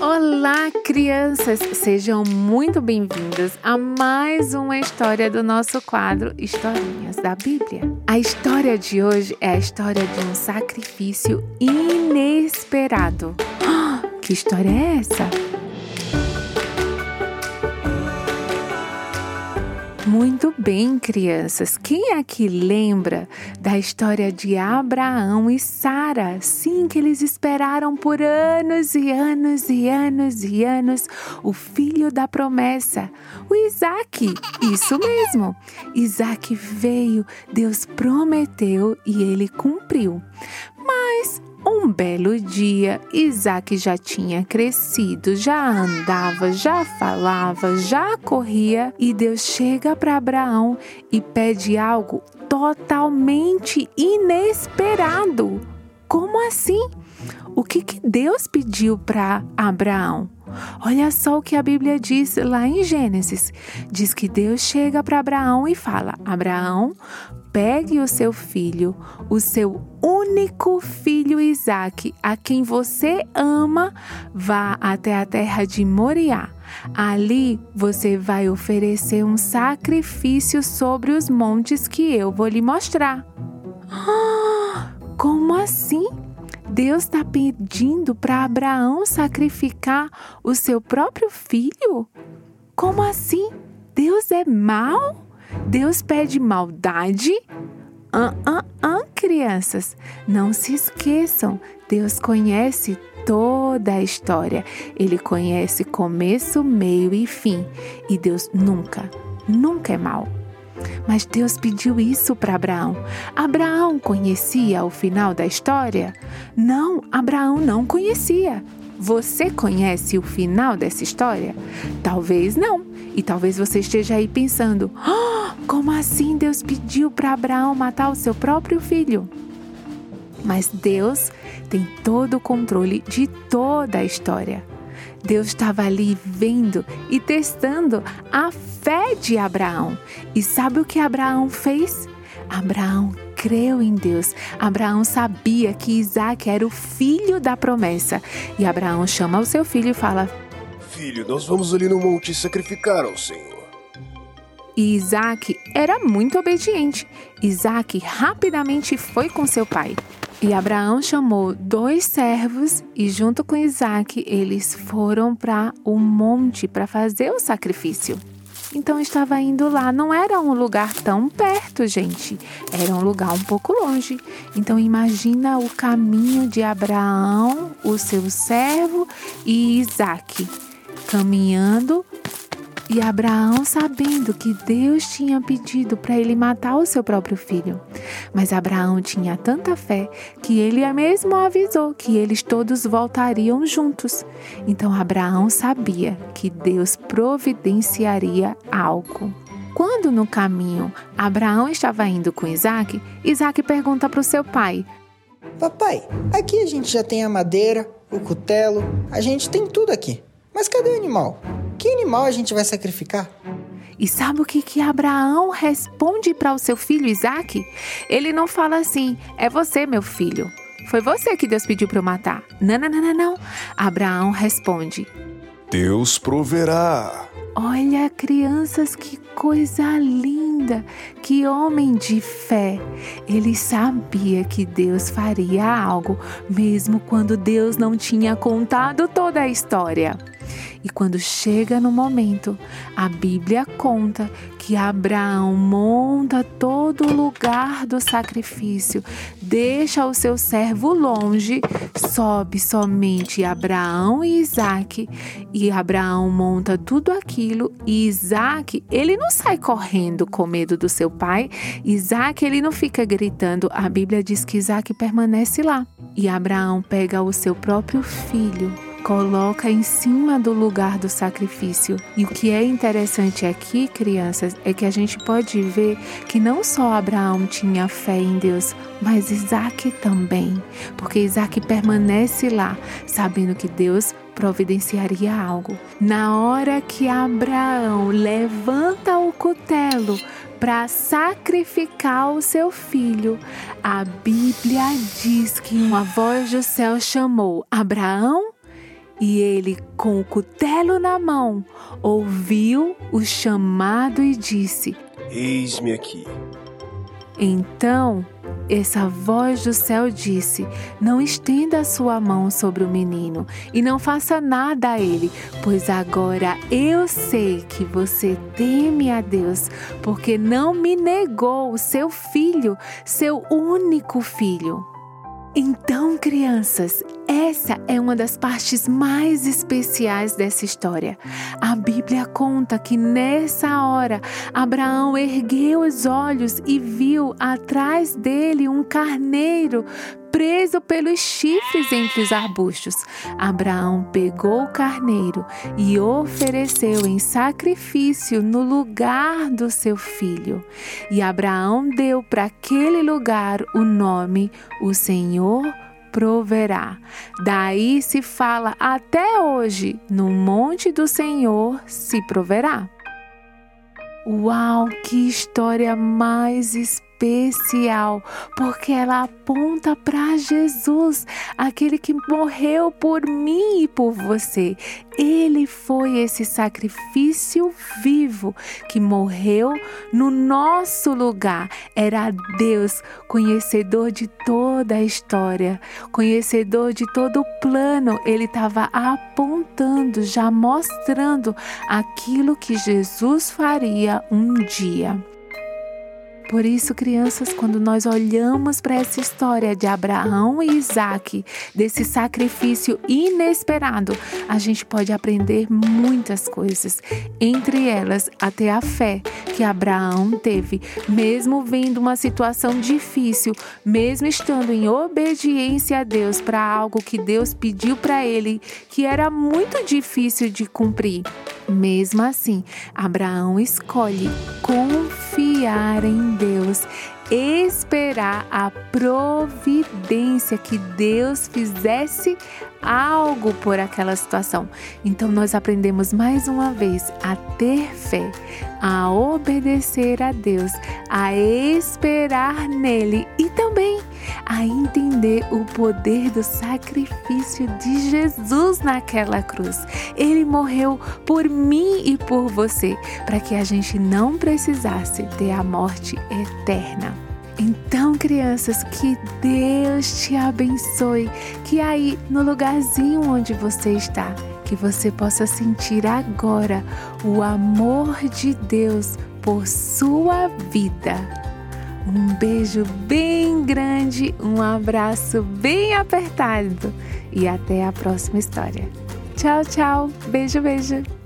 Olá, crianças! Sejam muito bem-vindas a mais uma história do nosso quadro Historinhas da Bíblia. A história de hoje é a história de um sacrifício inesperado. Que história é essa? Muito bem, crianças. Quem aqui lembra da história de Abraão e Sara? Sim, que eles esperaram por anos e anos e anos e anos o filho da promessa, o Isaac. Isso mesmo. Isaac veio, Deus prometeu e ele cumpriu. Mas um belo dia, Isaac já tinha crescido, já andava, já falava, já corria e Deus chega para Abraão e pede algo totalmente inesperado. Como assim? O que, que Deus pediu para Abraão? Olha só o que a Bíblia diz lá em Gênesis. Diz que Deus chega para Abraão e fala: Abraão, pegue o seu filho, o seu único filho Isaque, a quem você ama, vá até a terra de Moriá. Ali você vai oferecer um sacrifício sobre os montes que eu vou lhe mostrar. Como assim? Deus está pedindo para Abraão sacrificar o seu próprio filho? Como assim? Deus é mau? Deus pede maldade? Ah, ah, ah, crianças, não se esqueçam, Deus conhece toda a história. Ele conhece começo, meio e fim. E Deus nunca, nunca é mau. Mas Deus pediu isso para Abraão. Abraão conhecia o final da história? Não, Abraão não conhecia. Você conhece o final dessa história? Talvez não. E talvez você esteja aí pensando: oh, como assim Deus pediu para Abraão matar o seu próprio filho? Mas Deus tem todo o controle de toda a história. Deus estava ali vendo e testando a fé de Abraão. E sabe o que Abraão fez? Abraão creu em Deus. Abraão sabia que Isaac era o filho da promessa. E Abraão chama o seu filho e fala: Filho, nós vamos ali no monte sacrificar ao Senhor. E Isaac era muito obediente. Isaac rapidamente foi com seu pai. E Abraão chamou dois servos e, junto com Isaac, eles foram para o monte para fazer o sacrifício. Então estava indo lá. Não era um lugar tão perto, gente. Era um lugar um pouco longe. Então imagina o caminho de Abraão, o seu servo e Isaac caminhando e Abraão, sabendo que Deus tinha pedido para ele matar o seu próprio filho. Mas Abraão tinha tanta fé que ele mesmo avisou que eles todos voltariam juntos. Então Abraão sabia que Deus providenciaria algo. Quando no caminho Abraão estava indo com Isaac, Isaac pergunta para o seu pai: Papai, aqui a gente já tem a madeira, o cutelo, a gente tem tudo aqui. Mas cadê o animal? Que animal a gente vai sacrificar? E sabe o que, que Abraão responde para o seu filho Isaac? Ele não fala assim: é você, meu filho. Foi você que Deus pediu para eu matar. Não, não, não, não, não. Abraão responde: Deus proverá. Olha, crianças, que coisa linda! Que homem de fé! Ele sabia que Deus faria algo, mesmo quando Deus não tinha contado toda a história. E quando chega no momento, a Bíblia conta que Abraão monta todo o lugar do sacrifício, deixa o seu servo longe, sobe somente Abraão e Isaac, e Abraão monta tudo aquilo, e Isaac, ele não sai correndo com medo do seu pai, Isaac, ele não fica gritando, a Bíblia diz que Isaac permanece lá, e Abraão pega o seu próprio filho coloca em cima do lugar do sacrifício. E o que é interessante aqui, crianças, é que a gente pode ver que não só Abraão tinha fé em Deus, mas Isaac também, porque Isaac permanece lá, sabendo que Deus providenciaria algo. Na hora que Abraão levanta o cutelo para sacrificar o seu filho, a Bíblia diz que uma voz do céu chamou: Abraão, E ele, com o cutelo na mão, ouviu o chamado e disse: Eis-me aqui. Então essa voz do céu disse: Não estenda a sua mão sobre o menino e não faça nada a ele, pois agora eu sei que você teme a Deus, porque não me negou o seu filho, seu único filho. Então, crianças, essa é uma das partes mais especiais dessa história. A Bíblia conta que nessa hora Abraão ergueu os olhos e viu atrás dele um carneiro preso pelos chifres entre os arbustos. Abraão pegou o carneiro e ofereceu em sacrifício no lugar do seu filho. E Abraão deu para aquele lugar o nome O Senhor proverá. Daí se fala até hoje: no monte do Senhor se proverá. Uau, que história mais especial! Especial, porque ela aponta para Jesus, aquele que morreu por mim e por você. Ele foi esse sacrifício vivo que morreu no nosso lugar. Era Deus, conhecedor de toda a história, conhecedor de todo o plano. Ele estava apontando, já mostrando aquilo que Jesus faria um dia. Por isso, crianças, quando nós olhamos para essa história de Abraão e Isaac, desse sacrifício inesperado, a gente pode aprender muitas coisas. Entre elas, até a fé que Abraão teve, mesmo vendo uma situação difícil, mesmo estando em obediência a Deus para algo que Deus pediu para ele, que era muito difícil de cumprir. Mesmo assim, Abraão escolhe confiar em Deus, esperar a providência que Deus fizesse algo por aquela situação. Então nós aprendemos mais uma vez a ter fé, a obedecer a Deus, a esperar nele e também a entender o poder do sacrifício de Jesus naquela cruz. Ele morreu por mim e por você, para que a gente não precisasse ter a morte eterna. Então, crianças, que Deus te abençoe, que aí no lugarzinho onde você está, que você possa sentir agora o amor de Deus por sua vida. Um beijo bem grande, um abraço bem apertado e até a próxima história. Tchau, tchau. Beijo, beijo.